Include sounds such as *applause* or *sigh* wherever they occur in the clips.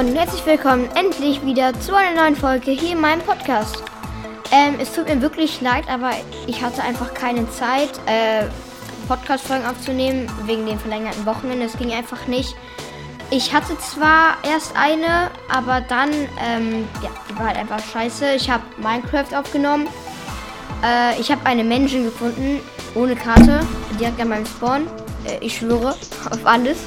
Freunde, herzlich willkommen endlich wieder zu einer neuen Folge hier in meinem Podcast. Ähm, es tut mir wirklich leid, aber ich hatte einfach keine Zeit, äh, Podcast-Folgen aufzunehmen, wegen den verlängerten Wochenende. Es ging einfach nicht. Ich hatte zwar erst eine, aber dann, ähm, ja, die war halt einfach scheiße. Ich habe Minecraft aufgenommen. Äh, ich habe eine Menschen gefunden, ohne Karte, direkt an meinem Spawn. Äh, ich schwöre *laughs* auf alles.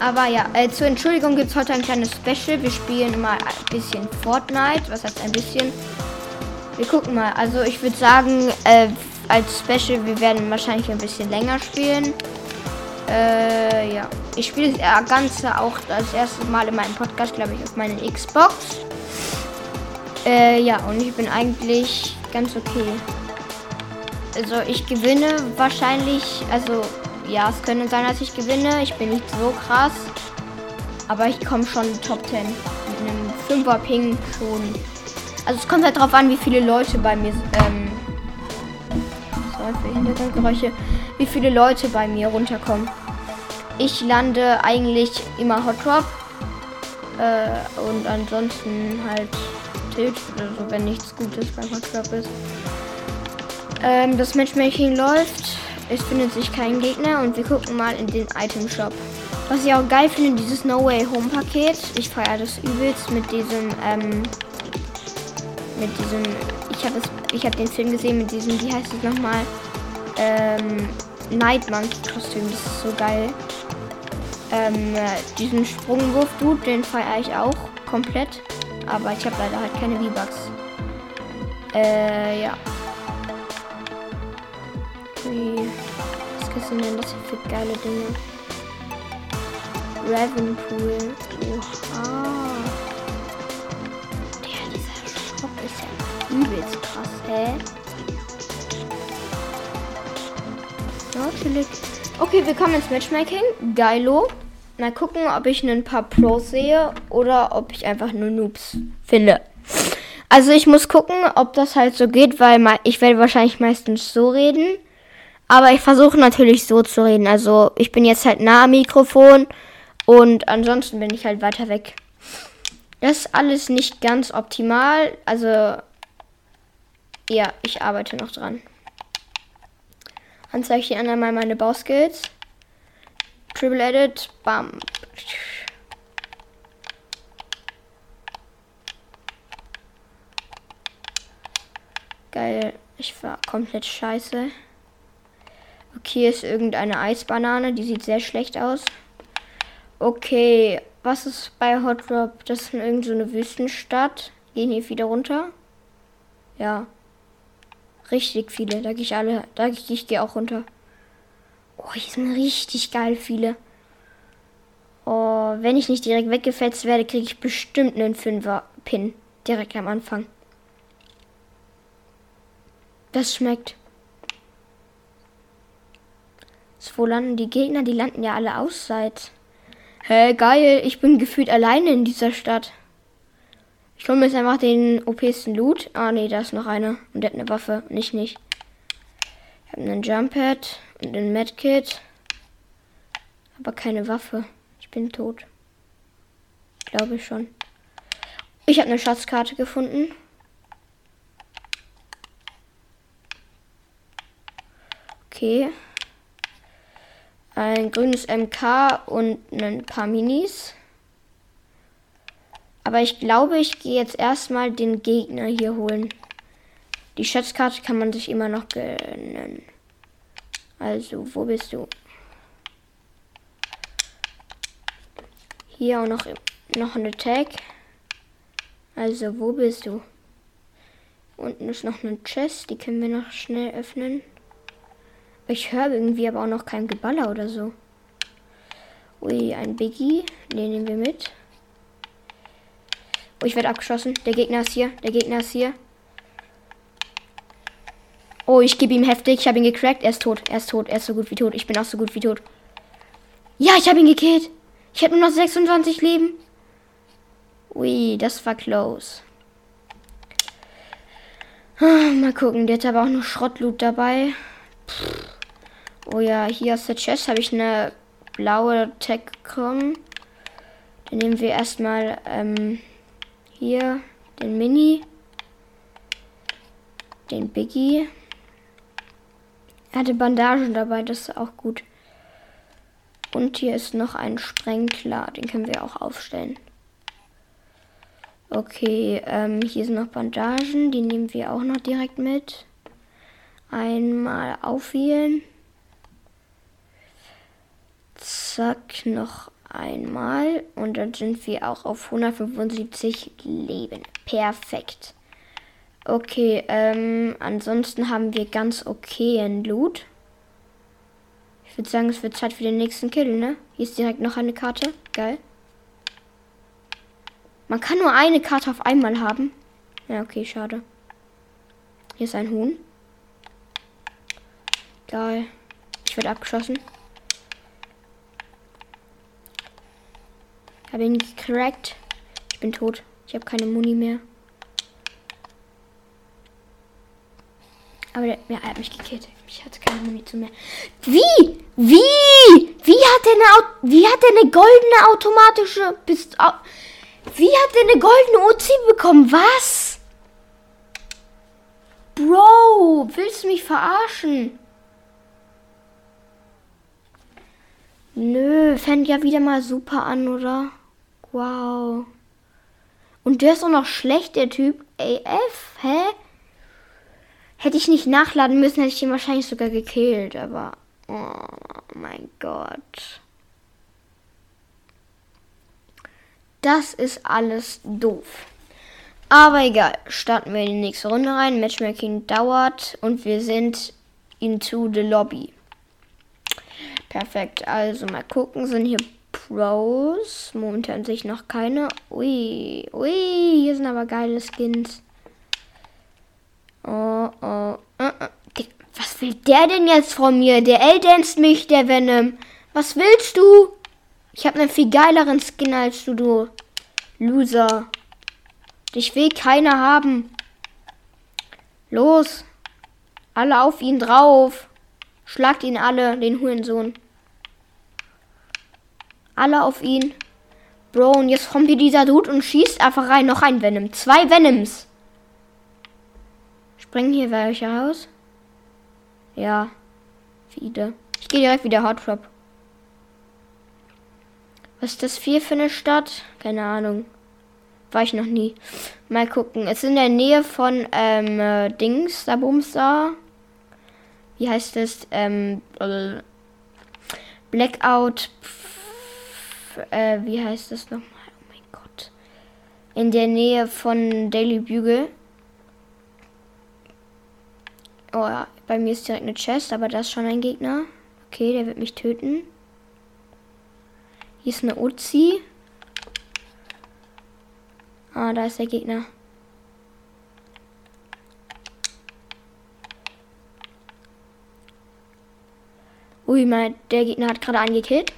Aber ja, äh, zur Entschuldigung gibt es heute ein kleines Special. Wir spielen mal ein bisschen Fortnite. Was heißt ein bisschen? Wir gucken mal. Also ich würde sagen, äh, als Special, wir werden wahrscheinlich ein bisschen länger spielen. Äh, ja. Ich spiele das Ganze auch das erste Mal in meinem Podcast, glaube ich, auf meiner Xbox. Äh, ja, und ich bin eigentlich ganz okay. Also ich gewinne wahrscheinlich, also ja, es könnte sein, dass ich gewinne. Ich bin nicht so krass. Aber ich komme schon Top 10. Mit einem 5er Ping schon. Also es kommt halt darauf an, wie viele Leute bei mir. Ähm, sorry für Hintergrundgeräusche. Wie viele Leute bei mir runterkommen. Ich lande eigentlich immer Hot Drop. Äh, und ansonsten halt Tilt oder so, wenn nichts Gutes beim Hot Drop ist. Ähm, das Matchmaking läuft. Es findet sich kein Gegner und wir gucken mal in den Item Shop. Was ich auch geil finde, dieses No Way Home Paket. Ich feiere das übelst mit diesem, ähm, mit diesem, ich habe ich den Film gesehen mit diesem, wie heißt es nochmal, ähm, Night Monkey Kostüm. Das ist so geil. Ähm, diesen Sprungwurf, Dude, den feiere ich auch komplett. Aber ich habe leider halt keine V-Bucks. Äh, ja. Wie. Was kannst du nennen das hier für geile Dinge? Ravenpool. Oha. Der, dieser Shop ist ja übelst krass, hä? Ja, chillig. Okay, wir kommen ins Matchmaking. Geilo. Mal gucken, ob ich ein paar Pros sehe oder ob ich einfach nur Noobs finde. Also ich muss gucken, ob das halt so geht, weil ich werde wahrscheinlich meistens so reden. Aber ich versuche natürlich so zu reden. Also ich bin jetzt halt nah am Mikrofon und ansonsten bin ich halt weiter weg. Das ist alles nicht ganz optimal. Also ja, ich arbeite noch dran. Dann zeige ich dir einmal meine Bauskills. Triple Edit, bam. Geil, ich war komplett scheiße. Okay, ist irgendeine Eisbanane. Die sieht sehr schlecht aus. Okay, was ist bei Hot Drop? Das ist irgendeine so Wüstenstadt. Gehen hier wieder runter? Ja. Richtig viele. Da gehe ich alle. Da gehe ich gehe auch runter. Oh, hier sind richtig geil viele. Oh, wenn ich nicht direkt weggefetzt werde, kriege ich bestimmt einen 5er Pin. Direkt am Anfang. Das schmeckt. Wo landen die Gegner? Die landen ja alle ausseit. Hä, hey, geil. Ich bin gefühlt alleine in dieser Stadt. Ich hole mir jetzt einfach den OPsten Loot. Ah, nee, da ist noch einer. Und der hat eine Waffe. Nicht, nicht. Ich habe einen Jump Pad und einen Medkit. Aber keine Waffe. Ich bin tot. Glaube ich schon. Ich habe eine Schatzkarte gefunden. Okay ein grünes MK und ein paar Minis. Aber ich glaube, ich gehe jetzt erstmal den Gegner hier holen. Die Schatzkarte kann man sich immer noch gönnen. Also, wo bist du? Hier auch noch, noch eine Tag. Also, wo bist du? Unten ist noch eine Chest, die können wir noch schnell öffnen. Ich höre irgendwie aber auch noch kein Geballer oder so. Ui, ein Biggie. Den nehmen wir mit. Oh, ich werde abgeschossen. Der Gegner ist hier. Der Gegner ist hier. Oh, ich gebe ihm heftig. Ich habe ihn gecrackt. Er ist tot. Er ist tot. Er ist so gut wie tot. Ich bin auch so gut wie tot. Ja, ich habe ihn gekillt. Ich habe nur noch 26 Leben. Ui, das war close. Ah, mal gucken. Der hat aber auch noch Schrottloot dabei. Pff. Oh ja, hier aus der Chest habe ich eine blaue Tech bekommen. Dann nehmen wir erstmal ähm, hier den Mini, den Biggie. Er hatte Bandagen dabei, das ist auch gut. Und hier ist noch ein Sprenkler, den können wir auch aufstellen. Okay, ähm, hier sind noch Bandagen, die nehmen wir auch noch direkt mit. Einmal aufwählen. Zack, noch einmal. Und dann sind wir auch auf 175 Leben. Perfekt. Okay, ähm, ansonsten haben wir ganz okay in Loot. Ich würde sagen, es wird Zeit für den nächsten Kill, ne? Hier ist direkt noch eine Karte. Geil. Man kann nur eine Karte auf einmal haben. Ja, okay, schade. Hier ist ein Huhn. Geil. Ich werde abgeschossen. Habe ihn gecrackt. Ich bin tot. Ich habe keine Muni mehr. Aber der, ja, er hat mich gekillt. Ich hatte keine Munition mehr. Wie? Wie? Wie hat er eine, wie hat er eine goldene automatische Pistole? Wie hat er eine goldene Uzi bekommen? Was? Bro, willst du mich verarschen? Nö, fängt ja wieder mal super an, oder? Wow. Und der ist auch noch schlecht, der Typ. AF, hä? Hätte ich nicht nachladen müssen, hätte ich ihn wahrscheinlich sogar gekillt, aber. Oh mein Gott. Das ist alles doof. Aber egal, starten wir in die nächste Runde rein. Matchmaking dauert und wir sind into the Lobby. Perfekt, also mal gucken, sind hier Pros? Momentan sehe ich noch keine. Ui, ui, hier sind aber geile Skins. Oh, oh, uh, uh. Was will der denn jetzt von mir? Der L-Danst mich, der Venom. Was willst du? Ich habe einen viel geileren Skin als du, du Loser. Dich will keiner haben. Los. Alle auf ihn drauf. Schlagt ihn alle, den Hurensohn. Alle auf ihn. Bro, und jetzt kommt hier dieser Dude und schießt einfach rein. Noch ein Venom. Zwei Venoms. Springen hier welche raus? Ja. Viele. Ich gehe direkt wieder Hot. Was ist das hier für eine Stadt? Keine Ahnung. War ich noch nie. Mal gucken. Es ist in der Nähe von ähm, äh, Dings, da Bumster. Wie heißt das? Ähm, äh, Blackout. Pf, äh, wie heißt das nochmal? Oh mein Gott. In der Nähe von Daily Bugle. Oh ja, bei mir ist direkt eine Chest, aber das ist schon ein Gegner. Okay, der wird mich töten. Hier ist eine Uzi. Ah, da ist der Gegner. Ui, mein, der Gegner hat gerade angekillt.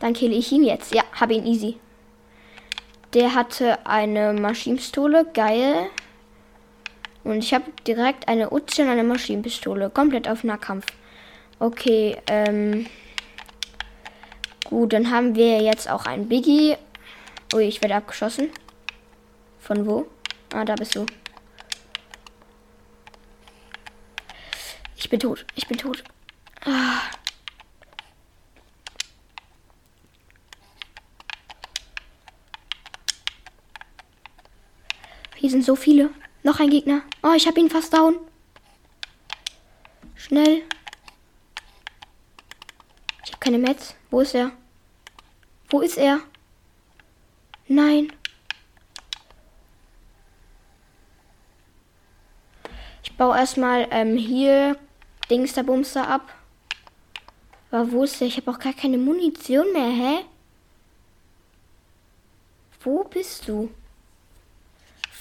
Dann kill ich ihn jetzt. Ja, habe ihn easy. Der hatte eine Maschinenpistole. Geil. Und ich habe direkt eine Uzi und eine Maschinenpistole. Komplett auf Nahkampf. Okay, ähm. Gut, dann haben wir jetzt auch einen Biggie. Ui, ich werde abgeschossen. Von wo? Ah, da bist du. Ich bin tot. Ich bin tot. Ah. Hier sind so viele. Noch ein Gegner. Oh, ich habe ihn fast down. Schnell. Ich habe keine Metz. Wo ist er? Wo ist er? Nein. Ich baue erstmal ähm, hier Dingster Bumster ab. Aber wo ist der? Ich habe auch gar keine Munition mehr, hä? Wo bist du?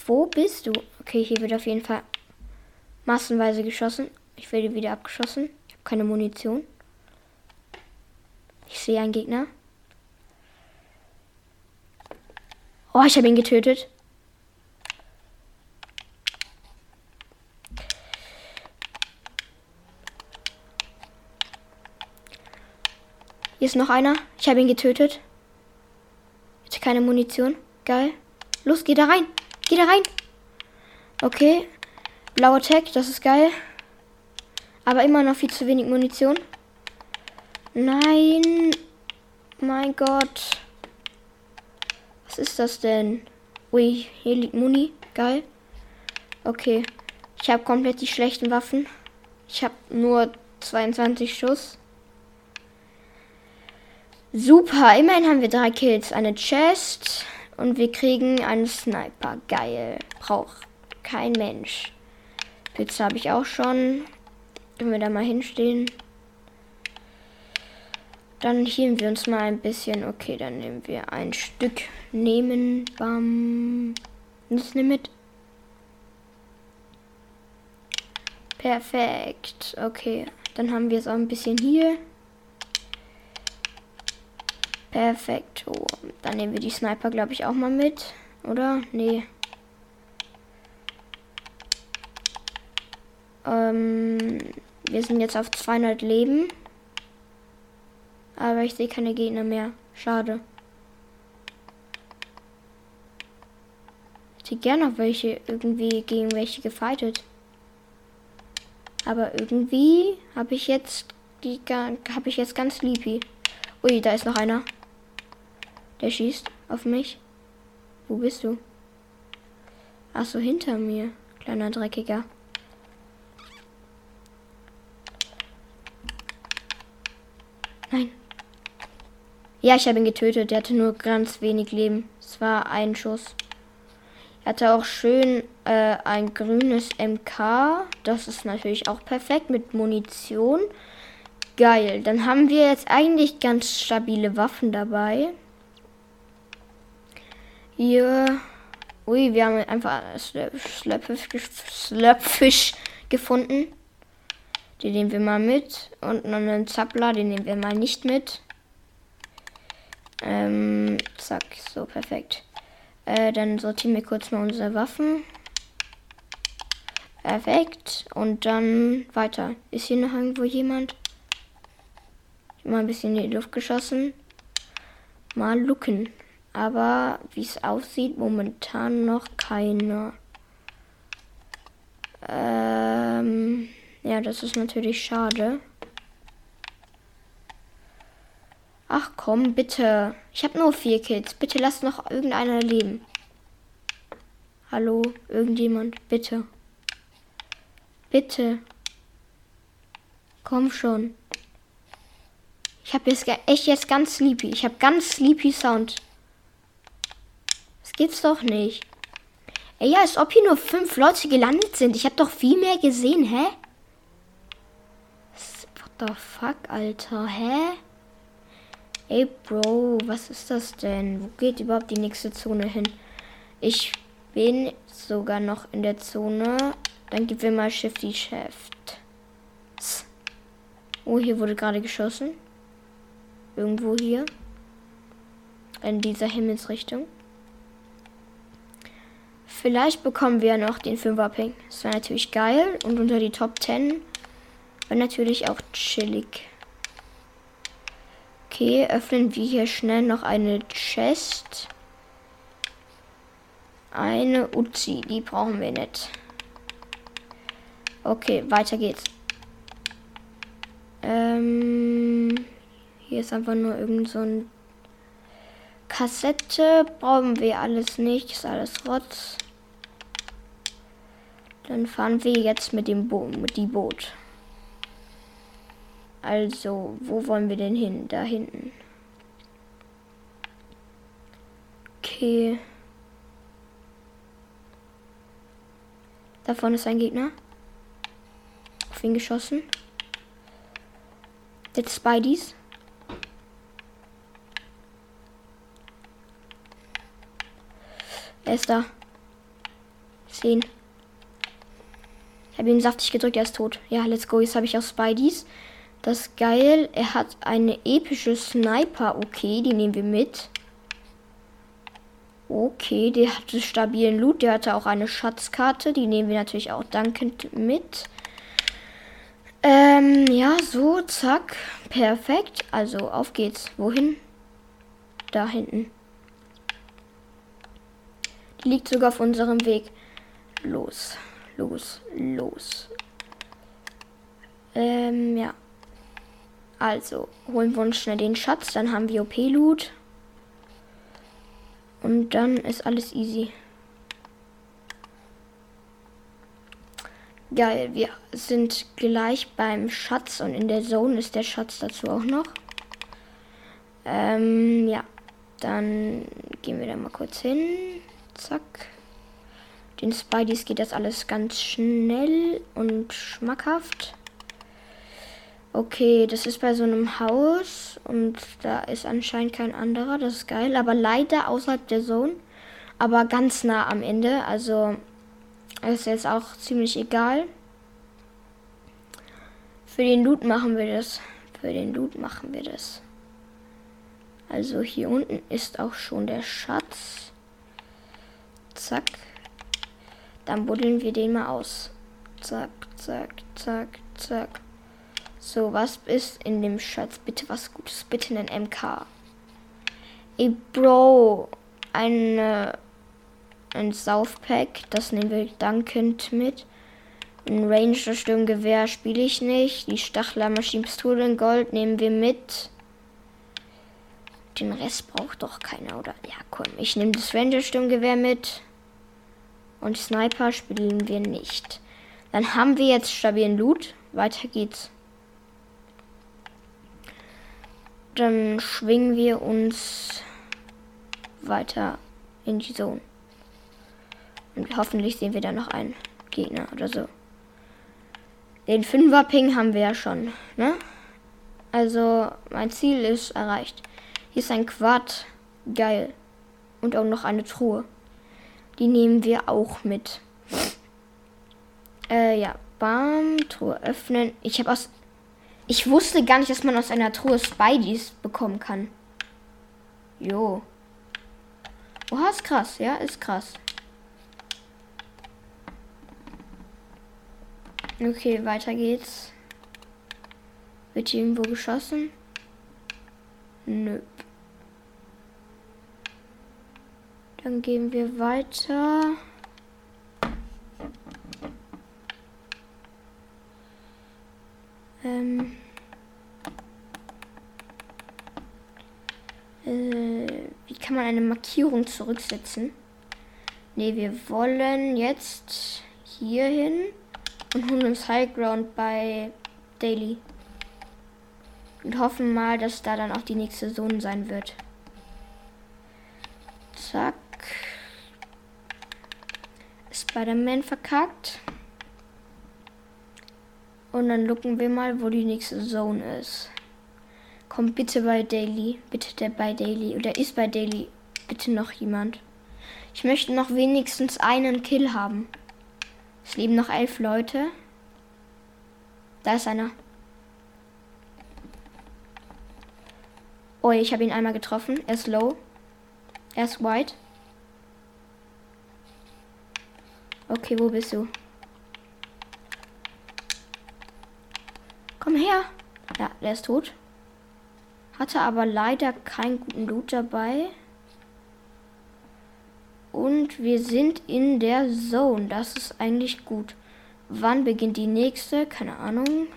Wo bist du? Okay, hier wird auf jeden Fall massenweise geschossen. Ich werde wieder abgeschossen. Ich habe keine Munition. Ich sehe einen Gegner. Oh, ich habe ihn getötet. Hier ist noch einer. Ich habe ihn getötet. Perfekt, keine Munition. Geil. Los, geh da rein. Geh da rein. Okay. Blauer Tag, das ist geil. Aber immer noch viel zu wenig Munition. Nein. Mein Gott. Was ist das denn? Ui, hier liegt Muni. Geil. Okay. Ich habe komplett die schlechten Waffen. Ich habe nur 22 Schuss. Super, immerhin haben wir drei Kills. Eine Chest und wir kriegen einen Sniper. Geil. Braucht kein Mensch. Pizza habe ich auch schon. Können wir da mal hinstehen? Dann hielen wir uns mal ein bisschen. Okay, dann nehmen wir ein Stück. Nehmen. Bam. Das nimm mit. Perfekt. Okay. Dann haben wir es auch ein bisschen hier. Perfekt. Oh, dann nehmen wir die Sniper, glaube ich, auch mal mit. Oder? Nee. Ähm, wir sind jetzt auf 200 Leben. Aber ich sehe keine Gegner mehr. Schade. Ich hätte gerne noch welche irgendwie gegen welche gefightet. Aber irgendwie habe ich jetzt die habe ich jetzt ganz sleepy. Ui, da ist noch einer. Der schießt auf mich. Wo bist du? Ach so, hinter mir, kleiner Dreckiger. Nein. Ja, ich habe ihn getötet. Der hatte nur ganz wenig Leben. Es war ein Schuss. Er hatte auch schön äh, ein grünes MK. Das ist natürlich auch perfekt mit Munition. Geil. Dann haben wir jetzt eigentlich ganz stabile Waffen dabei. Hier. Ui, wir haben einfach Slurpfisch gefunden. Den nehmen wir mal mit. Und noch einen Zappler, den nehmen wir mal nicht mit. Ähm, zack, so perfekt. Äh, dann sortieren wir kurz mal unsere Waffen. Perfekt. Und dann weiter. Ist hier noch irgendwo jemand? Mal ein bisschen in die Luft geschossen. Mal looken. Aber wie es aussieht, momentan noch keiner. Ähm, ja, das ist natürlich schade. Ach komm, bitte. Ich habe nur vier Kills. Bitte lass noch irgendeiner leben. Hallo, irgendjemand, bitte. Bitte. Komm schon. Ich habe jetzt echt jetzt ganz sleepy. Ich habe ganz sleepy Sound. Gibt's doch nicht. Ey, ja, als ob hier nur fünf Leute gelandet sind. Ich habe doch viel mehr gesehen, hä? What the fuck, Alter, hä? Ey, Bro, was ist das denn? Wo geht überhaupt die nächste Zone hin? Ich bin sogar noch in der Zone. Dann gib wir mal Shifty Shift. Oh, hier wurde gerade geschossen. Irgendwo hier. In dieser Himmelsrichtung. Vielleicht bekommen wir noch den 5er Ping. Das wäre natürlich geil. Und unter die Top 10 wäre natürlich auch chillig. Okay, öffnen wir hier schnell noch eine Chest. Eine Uzi, die brauchen wir nicht. Okay, weiter geht's. Ähm, hier ist einfach nur irgend so ein Kassette. Brauchen wir alles nicht. Ist alles Rotz. Dann fahren wir jetzt mit dem Bo mit die Boot. Also, wo wollen wir denn hin? Da hinten. Okay. Da vorne ist ein Gegner. Auf ihn geschossen. Der Spideys. Er ist da. Sehen. Ich habe ihn saftig gedrückt, er ist tot. Ja, let's go. Jetzt habe ich auch Spideys. Das ist geil. Er hat eine epische Sniper. Okay, die nehmen wir mit. Okay, der hatte stabilen Loot. Der hatte auch eine Schatzkarte. Die nehmen wir natürlich auch dankend mit. Ähm, ja, so, zack. Perfekt. Also, auf geht's. Wohin? Da hinten. Liegt sogar auf unserem Weg. Los, los, los. Ähm, ja. Also, holen wir uns schnell den Schatz, dann haben wir OP-Loot. Und dann ist alles easy. Geil, wir sind gleich beim Schatz und in der Zone ist der Schatz dazu auch noch. Ähm, ja. Dann gehen wir da mal kurz hin. Zack. Den Spideys geht das alles ganz schnell und schmackhaft. Okay, das ist bei so einem Haus und da ist anscheinend kein anderer. Das ist geil, aber leider außerhalb der Zone. Aber ganz nah am Ende. Also ist jetzt auch ziemlich egal. Für den Loot machen wir das. Für den Loot machen wir das. Also hier unten ist auch schon der Schatz. Zack. Dann buddeln wir den mal aus. Zack, zack, zack, zack. So, was ist in dem Schatz? Bitte was Gutes. Bitte einen MK. Ey, Bro. Eine, ein Southpack. Das nehmen wir dankend mit. Ein Ranger Sturmgewehr spiele ich nicht. Die Stachler Maschinenpistole in Gold nehmen wir mit. Den Rest braucht doch keiner, oder? Ja, komm, ich nehme das Ranger Sturmgewehr mit. Und Sniper spielen wir nicht. Dann haben wir jetzt stabilen Loot. Weiter geht's. Dann schwingen wir uns weiter in die Zone. Und hoffentlich sehen wir da noch einen Gegner oder so. Den 5er Ping haben wir ja schon, ne? Also, mein Ziel ist erreicht. Hier ist ein Quad. Geil. Und auch noch eine Truhe. Die nehmen wir auch mit. Äh, ja. Bam, Truhe öffnen. Ich habe aus. Ich wusste gar nicht, dass man aus einer Truhe Spideys bekommen kann. Jo. Oha, ist krass. Ja, ist krass. Okay, weiter geht's. Wird hier irgendwo geschossen? Nö. Dann gehen wir weiter. Ähm. Äh, wie kann man eine Markierung zurücksetzen? Ne, wir wollen jetzt hier hin und holen uns High Ground bei Daily. Und hoffen mal, dass da dann auch die nächste Zone sein wird. Zack. Spider-Man verkackt. Und dann gucken wir mal, wo die nächste Zone ist. Kommt bitte bei Daily. Bitte der bei Daily. Oder ist bei Daily. Bitte noch jemand. Ich möchte noch wenigstens einen Kill haben. Es leben noch elf Leute. Da ist einer. Oh, ich habe ihn einmal getroffen. Er ist low. Er ist white. Okay, wo bist du? Komm her. Ja, der ist tot. Hatte aber leider keinen guten Loot dabei. Und wir sind in der Zone. Das ist eigentlich gut. Wann beginnt die nächste? Keine Ahnung.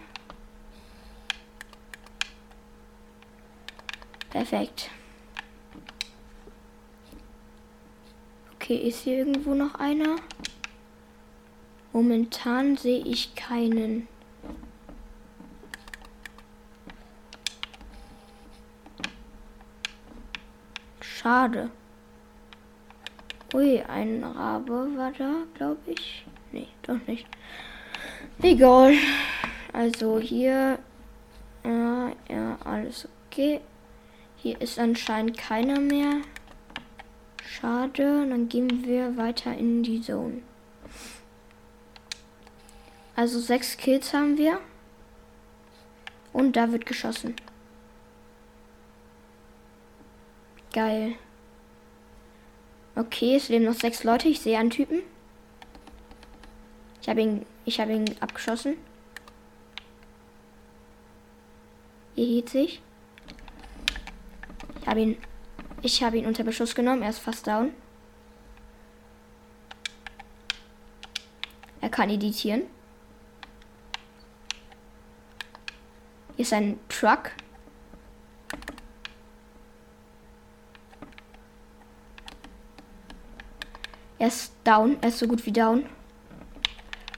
Perfekt. Okay, ist hier irgendwo noch einer? Momentan sehe ich keinen. Schade. Ui, ein Rabe war da, glaube ich. Nee, doch nicht. Egal. Also hier. Ja, ja, alles okay. Hier ist anscheinend keiner mehr. Schade. Dann gehen wir weiter in die Zone. Also sechs Kills haben wir. Und da wird geschossen. Geil. Okay, es leben noch sechs Leute. Ich sehe einen Typen. Ich habe ihn, ich habe ihn abgeschossen. Hier hielt sich. Ich habe ihn, ich habe ihn unter Beschuss genommen. Er ist fast down. Er kann editieren. Hier ist ein Truck. Er ist down. Er ist so gut wie down.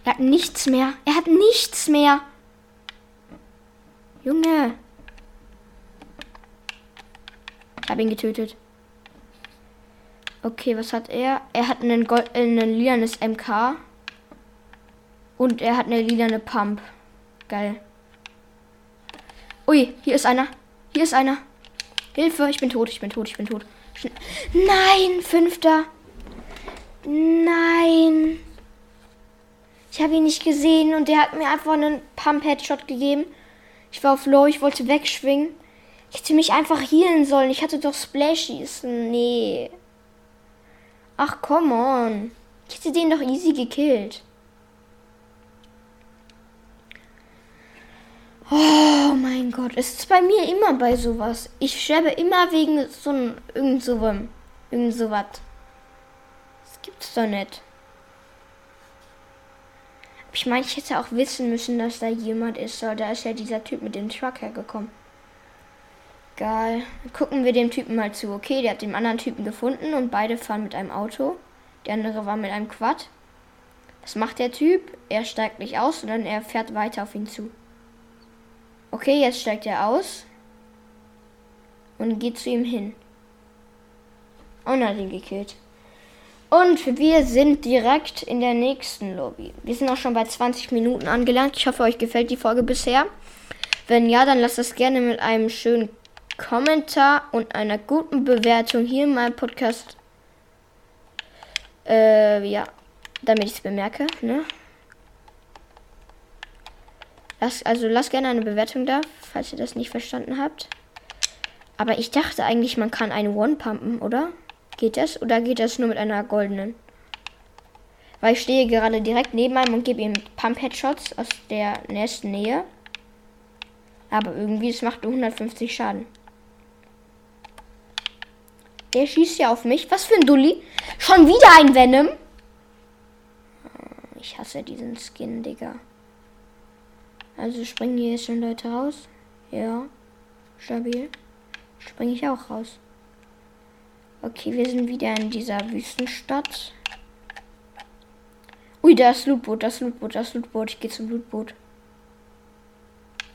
Er hat nichts mehr. Er hat nichts mehr. Junge. Ich habe ihn getötet. Okay, was hat er? Er hat einen, Gold, äh, einen lilanes MK. Und er hat eine lilane Pump. Geil. Ui, hier ist einer. Hier ist einer. Hilfe, ich bin tot, ich bin tot, ich bin tot. Nein, fünfter. Nein. Ich habe ihn nicht gesehen und der hat mir einfach einen Pump-Headshot gegeben. Ich war auf Low, ich wollte wegschwingen. Ich hätte mich einfach healen sollen. Ich hatte doch Splashies. Nee. Ach, come on. Ich hätte den doch easy gekillt. Oh mein Gott, es ist bei mir immer bei sowas. Ich sterbe immer wegen so irgend so irgend sowas. Das gibt's doch nicht. Ich meine, ich hätte auch wissen müssen, dass da jemand ist. So, da ist ja dieser Typ mit dem Truck hergekommen. Geil. gucken wir dem Typen mal zu. Okay, der hat den anderen Typen gefunden und beide fahren mit einem Auto. Der andere war mit einem Quad. Was macht der Typ? Er steigt nicht aus, sondern er fährt weiter auf ihn zu. Okay, jetzt steigt er aus und geht zu ihm hin. Und hat ihn gekillt. Und wir sind direkt in der nächsten Lobby. Wir sind auch schon bei 20 Minuten angelangt. Ich hoffe, euch gefällt die Folge bisher. Wenn ja, dann lasst das gerne mit einem schönen Kommentar und einer guten Bewertung hier in meinem Podcast. Äh, ja, damit ich es bemerke, ne? Lass, also lasst gerne eine Bewertung da, falls ihr das nicht verstanden habt. Aber ich dachte eigentlich, man kann eine One pumpen, oder? Geht das? Oder geht das nur mit einer goldenen? Weil ich stehe gerade direkt neben einem und gebe ihm Pump-Headshots aus der nächsten Nähe. Aber irgendwie, es macht nur 150 Schaden. Der schießt ja auf mich. Was für ein Dulli. Schon wieder ein Venom. Ich hasse diesen Skin, Digga. Also springen hier schon Leute raus. Ja. Stabil. Springe ich auch raus. Okay, wir sind wieder in dieser Wüstenstadt. Ui, da ist Lootboot, das Lootboot, das Lootboot. Ich gehe zum Lootboot.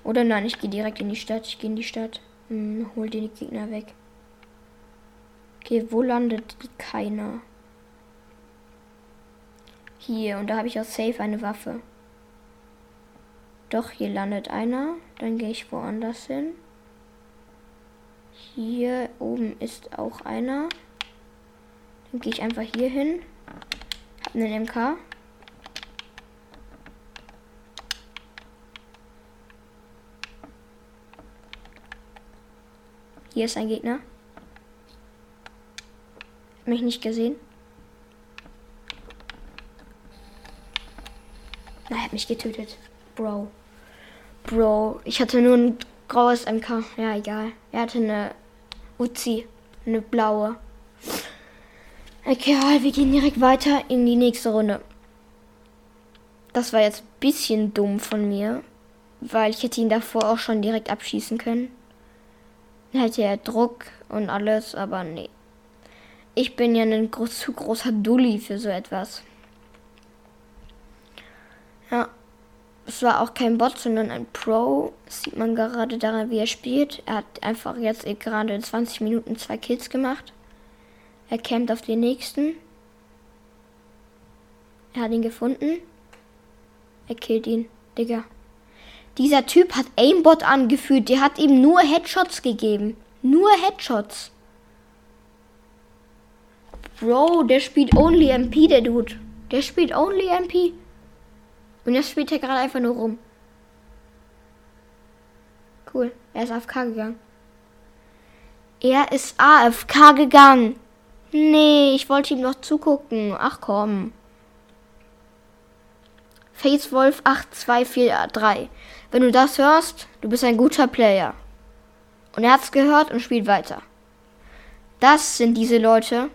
Oder nein, ich gehe direkt in die Stadt. Ich gehe in die Stadt. Hm, hol den Gegner weg. Okay, wo landet keiner? Hier, und da habe ich auch safe eine Waffe. Doch, hier landet einer. Dann gehe ich woanders hin. Hier oben ist auch einer. Dann gehe ich einfach hier hin. Hab einen MK. Hier ist ein Gegner. Mich nicht gesehen. Na, er hat mich getötet. Bro. Bro, ich hatte nur ein graues MK. Ja, egal. Er hatte eine Uzi, eine blaue. Okay, wir gehen direkt weiter in die nächste Runde. Das war jetzt ein bisschen dumm von mir, weil ich hätte ihn davor auch schon direkt abschießen können. Dann hätte er Druck und alles, aber nee. Ich bin ja ein groß, zu großer Dulli für so etwas. Ja. Es war auch kein Bot, sondern ein Pro. Das sieht man gerade daran, wie er spielt. Er hat einfach jetzt gerade in 20 Minuten zwei Kills gemacht. Er campt auf den nächsten. Er hat ihn gefunden. Er killt ihn. Digga. Dieser Typ hat Aimbot angeführt. Der hat ihm nur Headshots gegeben. Nur Headshots. Bro, der spielt Only MP, der Dude. Der spielt Only MP. Und jetzt spielt er gerade einfach nur rum. Cool. Er ist AFK gegangen. Er ist AFK gegangen. Nee, ich wollte ihm noch zugucken. Ach komm. Facewolf 8243. Wenn du das hörst, du bist ein guter Player. Und er hat's gehört und spielt weiter. Das sind diese Leute,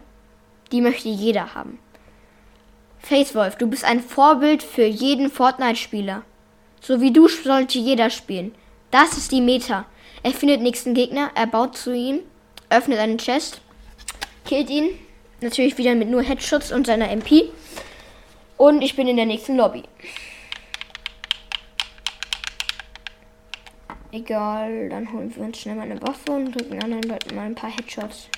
die möchte jeder haben. Facewolf, du bist ein Vorbild für jeden Fortnite-Spieler. So wie du sollte jeder spielen. Das ist die Meta. Er findet nächsten Gegner, er baut zu ihm, öffnet einen Chest, killt ihn. Natürlich wieder mit nur Headshots und seiner MP. Und ich bin in der nächsten Lobby. Egal, dann holen wir uns schnell mal eine Waffe und drücken anderen Leuten mal ein paar Headshots.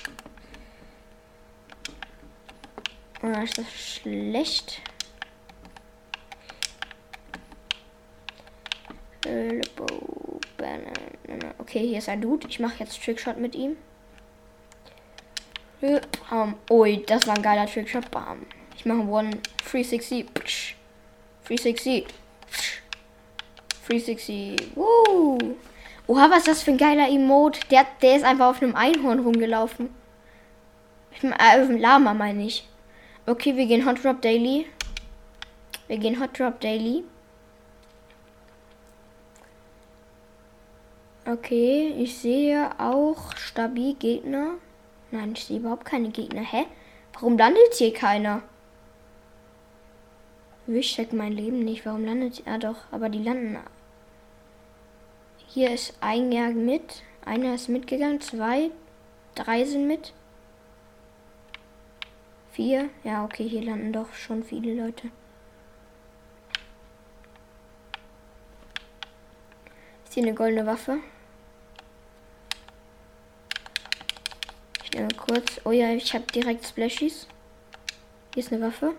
Ah, ist das schlecht? Okay, hier ist ein Dude. Ich mache jetzt Trickshot mit ihm. Um, ui, das war ein geiler Trickshot. Bam. Ich mache One 360. 360. 360. Woo. Oha, was ist das für ein geiler Emote? Der, der ist einfach auf einem Einhorn rumgelaufen. Äh, auf dem Lama meine ich. Okay, wir gehen Hot Drop Daily. Wir gehen Hot Drop Daily. Okay, ich sehe auch stabil Gegner. Nein, ich sehe überhaupt keine Gegner. Hä? Warum landet hier keiner? Ich check mein Leben nicht. Warum landet. Ah, doch, aber die landen. Hier ist ein Jahr mit. Einer ist mitgegangen. Zwei. Drei sind mit. Vier. Ja, okay, hier landen doch schon viele Leute. Ist hier eine goldene Waffe? Ja, kurz. Oh ja, ich habe direkt Splashies. Hier ist eine Waffe.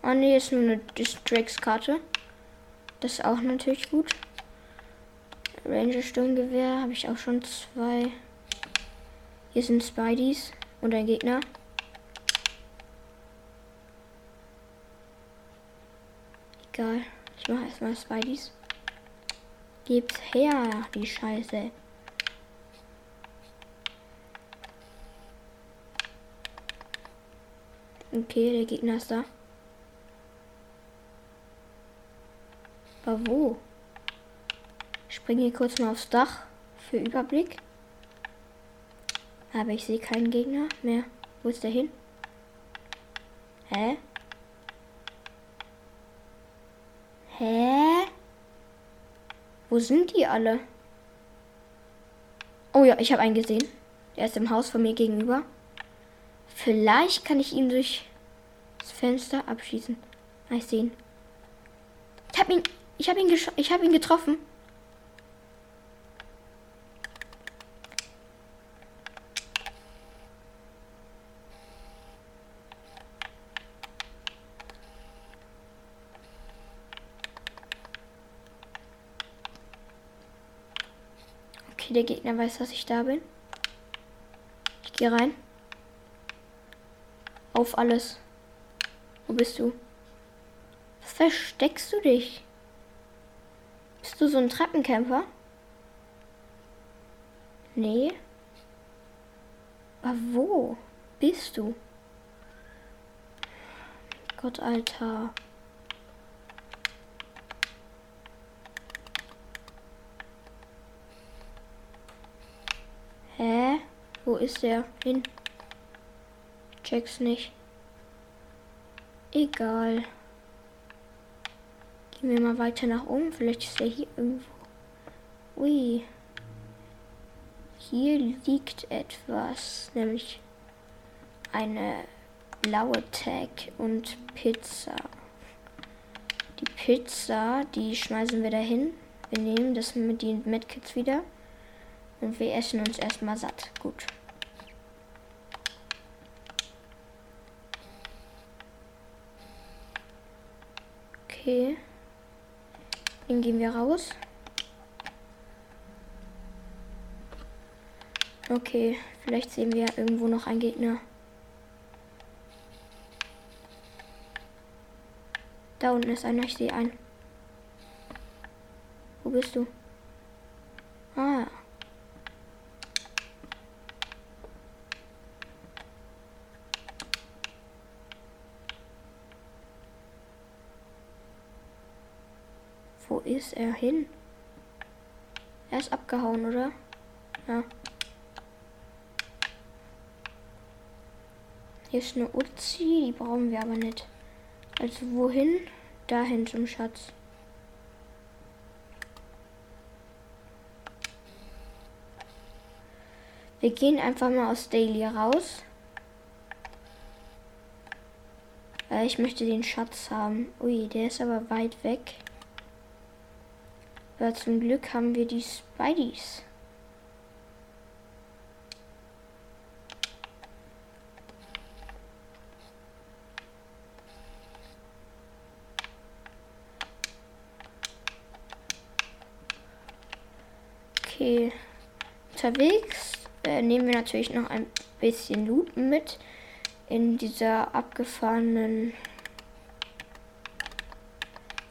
Ah ne, ist nur eine Distracts-Karte. Das ist auch natürlich gut. Ranger Sturmgewehr habe ich auch schon zwei. Hier sind Spideys und ein Gegner. Egal. Ich mache erstmal Spideys. Gibt's her, die Scheiße. Okay, der Gegner ist da. Aber wo? Ich springe hier kurz mal aufs Dach für Überblick. Aber ich sehe keinen Gegner mehr. Wo ist der hin? Hä? Hä? Wo sind die alle? Oh ja, ich habe einen gesehen. Der ist im Haus von mir gegenüber. Vielleicht kann ich ihn durch das Fenster abschießen. Ich sehe ihn. Ich habe ihn, ich habe ihn, ich habe ihn getroffen. Okay, der Gegner weiß, dass ich da bin. Ich gehe rein. Auf alles. Wo bist du? Was versteckst du dich? Bist du so ein Treppenkämpfer? Nee. Aber wo bist du? Gott, Alter. Hä? Wo ist der? Hin check's nicht. Egal. Gehen wir mal weiter nach oben. Vielleicht ist er hier irgendwo. Ui. Hier liegt etwas, nämlich eine blaue Tag und Pizza. Die Pizza, die schmeißen wir dahin. Wir nehmen das mit den Medkits wieder und wir essen uns erstmal satt. Gut. Okay. Dann gehen wir raus. Okay, vielleicht sehen wir irgendwo noch einen Gegner. Da unten ist einer, ich sehe einen. Wo bist du? Ah. Ist er hin? Er ist abgehauen, oder? Ja. Hier ist eine Uzi, die brauchen wir aber nicht. Also wohin? Dahin zum Schatz. Wir gehen einfach mal aus Daily raus. Äh, ich möchte den Schatz haben. Ui, der ist aber weit weg. Aber zum Glück haben wir die Spideys. Okay. Unterwegs äh, nehmen wir natürlich noch ein bisschen Loot mit in dieser abgefahrenen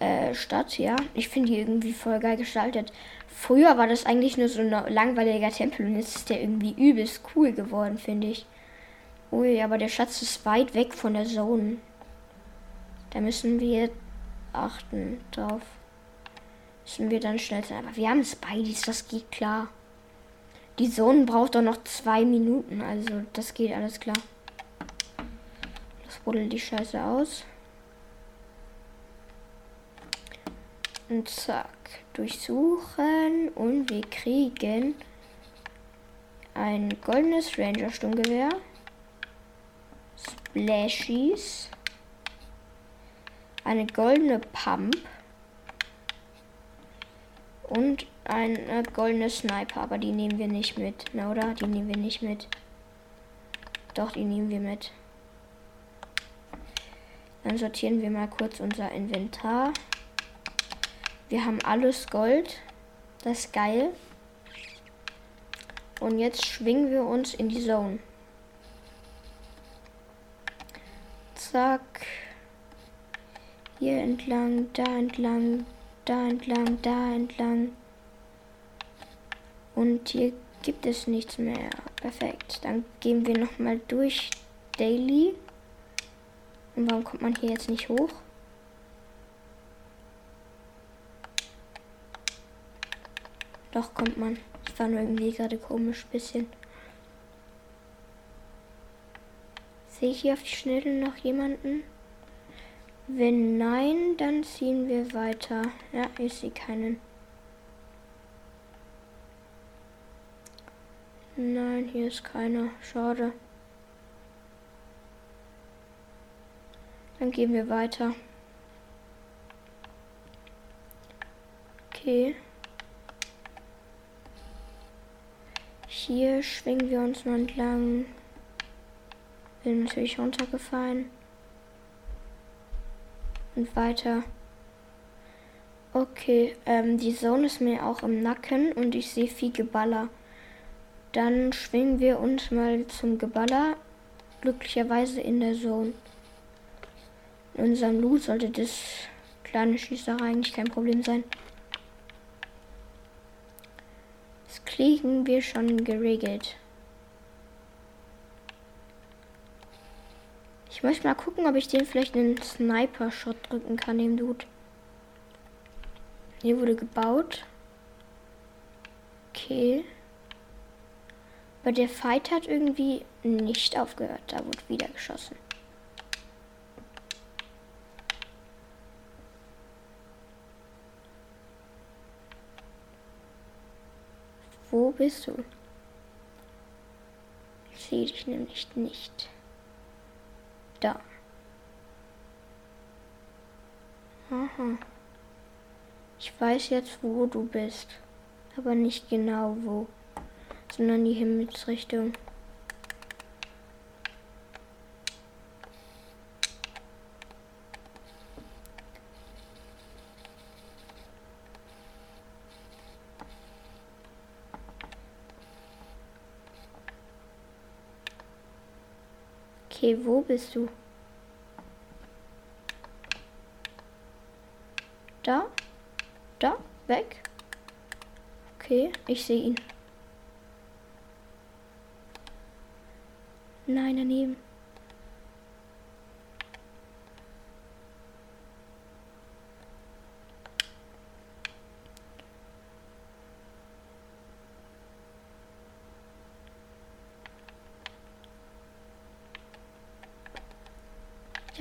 äh, Stadt, ja. Ich finde die irgendwie voll geil gestaltet. Früher war das eigentlich nur so ein langweiliger Tempel und jetzt ist der irgendwie übelst cool geworden, finde ich. Ui, aber der Schatz ist weit weg von der Zone. Da müssen wir achten drauf. Müssen wir dann schnell sein. Aber wir haben Spideys, das geht klar. Die Zone braucht doch noch zwei Minuten, also das geht alles klar. Das buddelt die Scheiße aus. Und zack, durchsuchen und wir kriegen ein goldenes Ranger Sturmgewehr, Splashies, eine goldene Pump und ein goldene Sniper, aber die nehmen wir nicht mit, na oder? Die nehmen wir nicht mit. Doch, die nehmen wir mit. Dann sortieren wir mal kurz unser Inventar. Wir haben alles Gold. Das ist geil. Und jetzt schwingen wir uns in die Zone. Zack. Hier entlang, da entlang, da entlang, da entlang. Und hier gibt es nichts mehr. Perfekt. Dann gehen wir nochmal durch Daily. Und warum kommt man hier jetzt nicht hoch? Doch kommt man. Ich war nur irgendwie gerade komisch bisschen. Sehe ich hier auf die Schnelle noch jemanden? Wenn nein, dann ziehen wir weiter. Ja, ich sehe keinen. Nein, hier ist keiner. Schade. Dann gehen wir weiter. Okay. Hier schwingen wir uns mal entlang. Bin natürlich runtergefallen. Und weiter. Okay, ähm, die Zone ist mir auch im Nacken und ich sehe viel Geballer. Dann schwingen wir uns mal zum Geballer. Glücklicherweise in der Zone. In unserem Loot sollte das kleine Schießerei eigentlich kein Problem sein. Das kriegen wir schon geregelt. Ich möchte mal gucken, ob ich den vielleicht einen Sniper-Shot drücken kann, dem Dude. Hier wurde gebaut. Okay. Aber der Fight hat irgendwie nicht aufgehört. Da wurde wieder geschossen. Wo bist du? Ich sehe dich nämlich nicht. Da. Aha. Ich weiß jetzt, wo du bist. Aber nicht genau wo sondern die Himmelsrichtung. Okay, wo bist du? Da? Da? Weg? Okay, ich sehe ihn. Nein, daneben.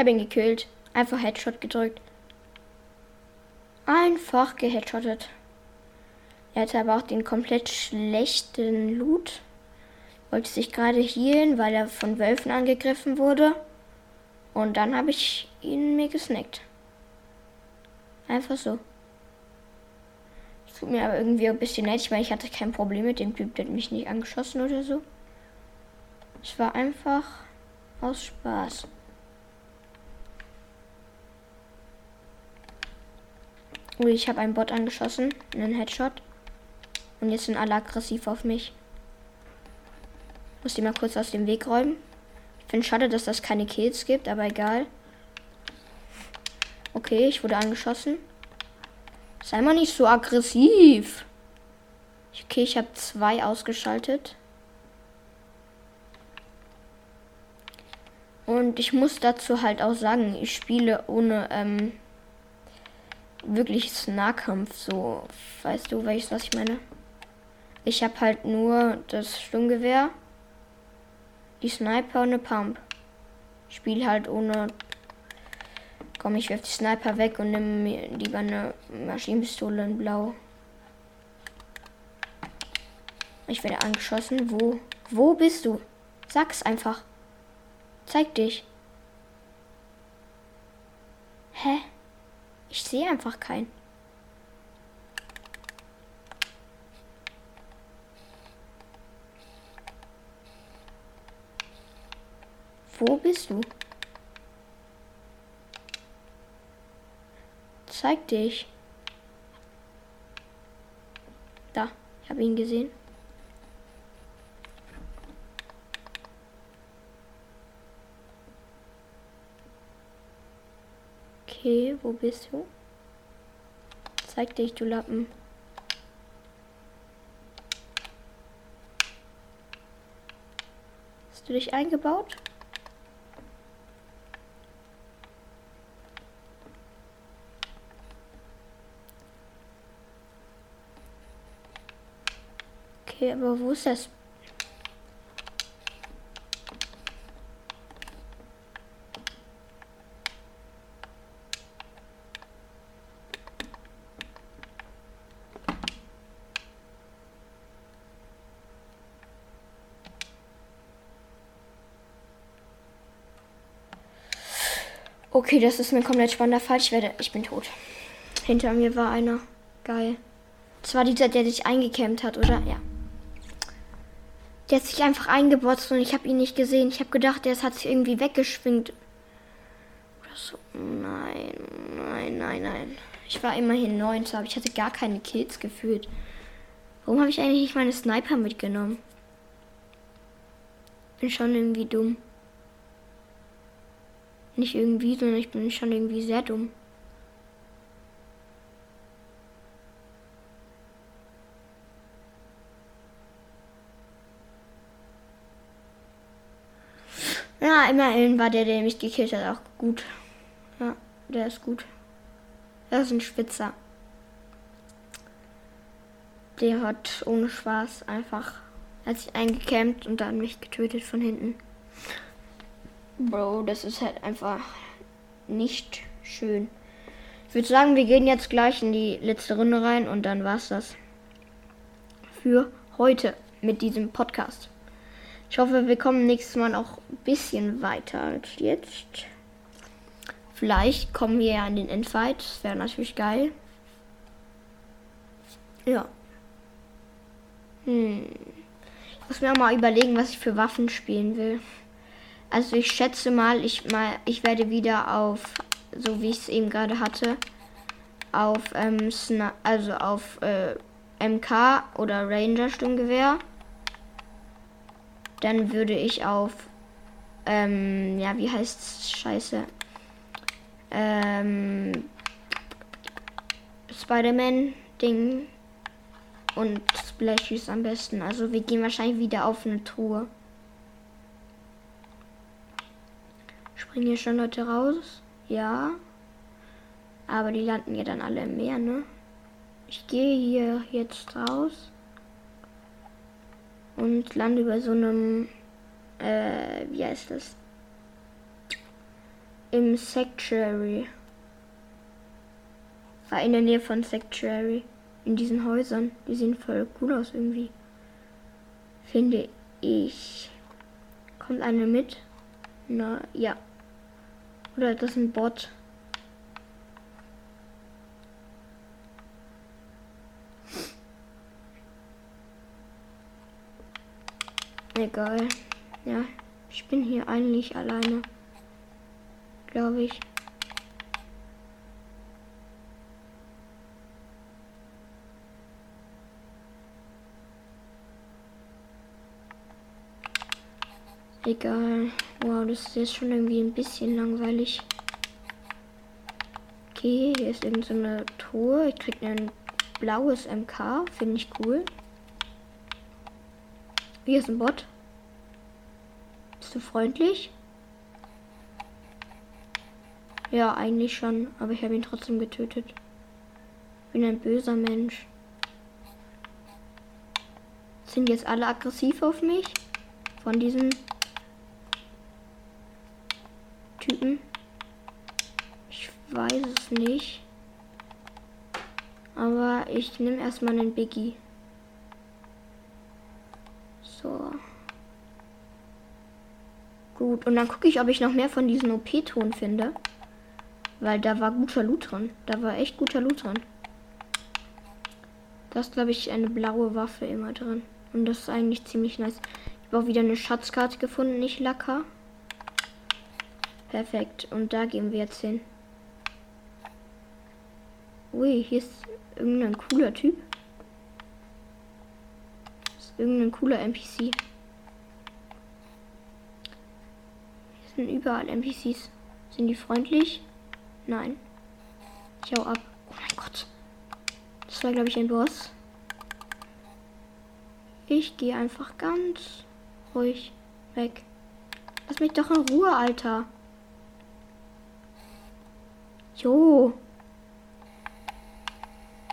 Habe ihn gekillt. Einfach Headshot gedrückt. Einfach geheadshottet. Er hatte aber auch den komplett schlechten Loot. Wollte sich gerade healen, weil er von Wölfen angegriffen wurde. Und dann habe ich ihn mir gesnackt. Einfach so. Tut mir aber irgendwie ein bisschen leid. Ich meine, ich hatte kein Problem mit dem Typ, der hat mich nicht angeschossen oder so. Es war einfach aus Spaß. Ich habe einen Bot angeschossen, einen Headshot. Und jetzt sind alle aggressiv auf mich. Muss die mal kurz aus dem Weg räumen. Ich finde schade, dass das keine Kills gibt, aber egal. Okay, ich wurde angeschossen. Sei mal nicht so aggressiv. Okay, ich habe zwei ausgeschaltet. Und ich muss dazu halt auch sagen, ich spiele ohne ähm, wirklich Nahkampf. So, weißt du, welches, was ich meine? Ich habe halt nur das Sturmgewehr, die Sniper und eine Pump. Ich spiele halt ohne. Komm, ich werfe die Sniper weg und nehme mir lieber eine Maschinenpistole in Blau. Ich werde angeschossen. Wo? Wo bist du? Sag's einfach. Zeig dich. Hä? Ich sehe einfach keinen. Wo bist du? Zeig dich. Da, ich habe ihn gesehen. Okay, wo bist du? Zeig dich, du Lappen. Hast du dich eingebaut? Okay, aber wo ist das? Okay, das ist mir komplett spannender Fall. Ich werde, ich bin tot. Hinter mir war einer. Geil. Das war dieser, der sich eingekämmt hat, oder? Ja. Der hat sich einfach eingebotzt und ich habe ihn nicht gesehen. Ich habe gedacht, der hat sich irgendwie weggeschwingt. Oder so. Nein, nein, nein, nein. Ich war immerhin 9, aber ich hatte gar keine Kills gefühlt. Warum habe ich eigentlich nicht meine Sniper mitgenommen? Bin schon irgendwie dumm. Nicht irgendwie, sondern ich bin schon irgendwie sehr dumm. Ja, immerhin war der, der mich gekillt hat, auch gut. Ja, der ist gut. Er ist ein Spitzer. Der hat ohne Spaß einfach, hat sich eingecampt und dann mich getötet von hinten. Bro, das ist halt einfach nicht schön. Ich würde sagen, wir gehen jetzt gleich in die letzte Runde rein und dann war's das für heute mit diesem Podcast. Ich hoffe, wir kommen nächstes Mal auch ein bisschen weiter als jetzt. Vielleicht kommen wir ja an den Endfight. Das wäre natürlich geil. Ja. Hm. Ich muss mir auch mal überlegen, was ich für Waffen spielen will. Also ich schätze mal, ich mal, ich werde wieder auf, so wie ich es eben gerade hatte, auf ähm, also auf äh, MK oder Ranger Sturmgewehr dann würde ich auf, ähm, ja, wie heißt's? Scheiße. Ähm, Spider-Man-Ding und Splashies am besten. Also wir gehen wahrscheinlich wieder auf eine Truhe. Springen hier schon Leute raus? Ja. Aber die landen ja dann alle im Meer, ne? Ich gehe hier jetzt raus und lande über so einem, äh, wie heißt das? im Sanctuary. War in der Nähe von Sanctuary. In diesen Häusern. Die sehen voll cool aus irgendwie. Finde ich. Kommt eine mit? Na, ja. Oder ist das ein Bot? Egal. Ja, ich bin hier eigentlich alleine. Glaube ich. Egal. Wow, das ist schon irgendwie ein bisschen langweilig. Okay, hier ist irgendeine so Truhe. Ich krieg ein blaues MK. Finde ich cool. Hier ist ein Bot. Bist du freundlich? Ja, eigentlich schon, aber ich habe ihn trotzdem getötet. Bin ein böser Mensch. Sind jetzt alle aggressiv auf mich? Von diesen Typen? Ich weiß es nicht. Aber ich nehme erstmal einen Biggie. So. Gut, und dann gucke ich, ob ich noch mehr von diesen OP-Ton finde. Weil da war guter Loot drin. Da war echt guter Loot drin. Da ist, glaube ich, eine blaue Waffe immer drin. Und das ist eigentlich ziemlich nice. Ich habe auch wieder eine Schatzkarte gefunden, nicht Lacker. Perfekt. Und da gehen wir jetzt hin. Ui, hier ist irgendein cooler Typ irgendein cooler NPC. Hier sind überall NPCs. Sind die freundlich? Nein. Ich hau ab. Oh mein Gott. Das war, glaube ich, ein Boss. Ich gehe einfach ganz ruhig weg. Lass mich doch in Ruhe, Alter. Jo.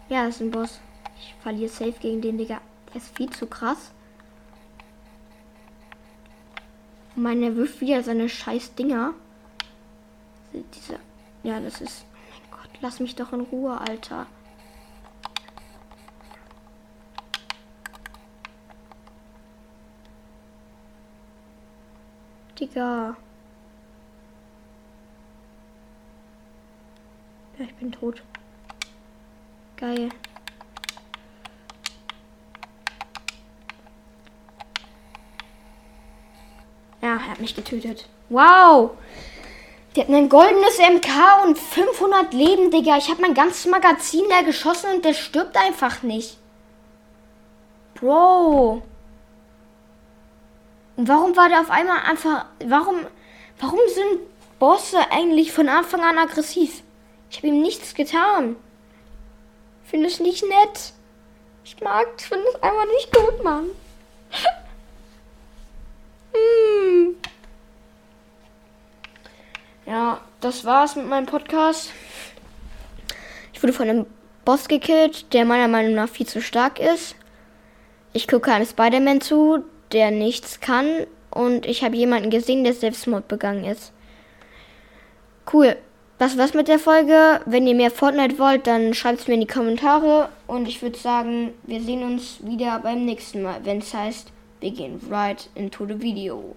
Ja, das ist ein Boss. Ich verliere safe gegen den, Digga. Der ist viel zu krass. Und mein, er wirft wieder seine scheiß Dinger. Diese, ja, das ist. Oh mein Gott, lass mich doch in Ruhe, Alter. Digga. Ja, ich bin tot. Geil. Ja, er hat mich getötet. Wow! Die hatten ein goldenes MK und 500 Leben, Digga. Ich habe mein ganzes Magazin da geschossen und der stirbt einfach nicht. Bro. Und warum war der auf einmal einfach... Warum... Warum sind Bosse eigentlich von Anfang an aggressiv? Ich habe ihm nichts getan. Finde ich nicht nett. Ich mag, finde es einfach nicht gut, Mann. *laughs* Hm. Ja, das war's mit meinem Podcast. Ich wurde von einem Boss gekillt, der meiner Meinung nach viel zu stark ist. Ich gucke einem Spider-Man zu, der nichts kann. Und ich habe jemanden gesehen, der Selbstmord begangen ist. Cool. Das war's mit der Folge. Wenn ihr mehr Fortnite wollt, dann schreibt es mir in die Kommentare. Und ich würde sagen, wir sehen uns wieder beim nächsten Mal, wenn es heißt begin right into the video.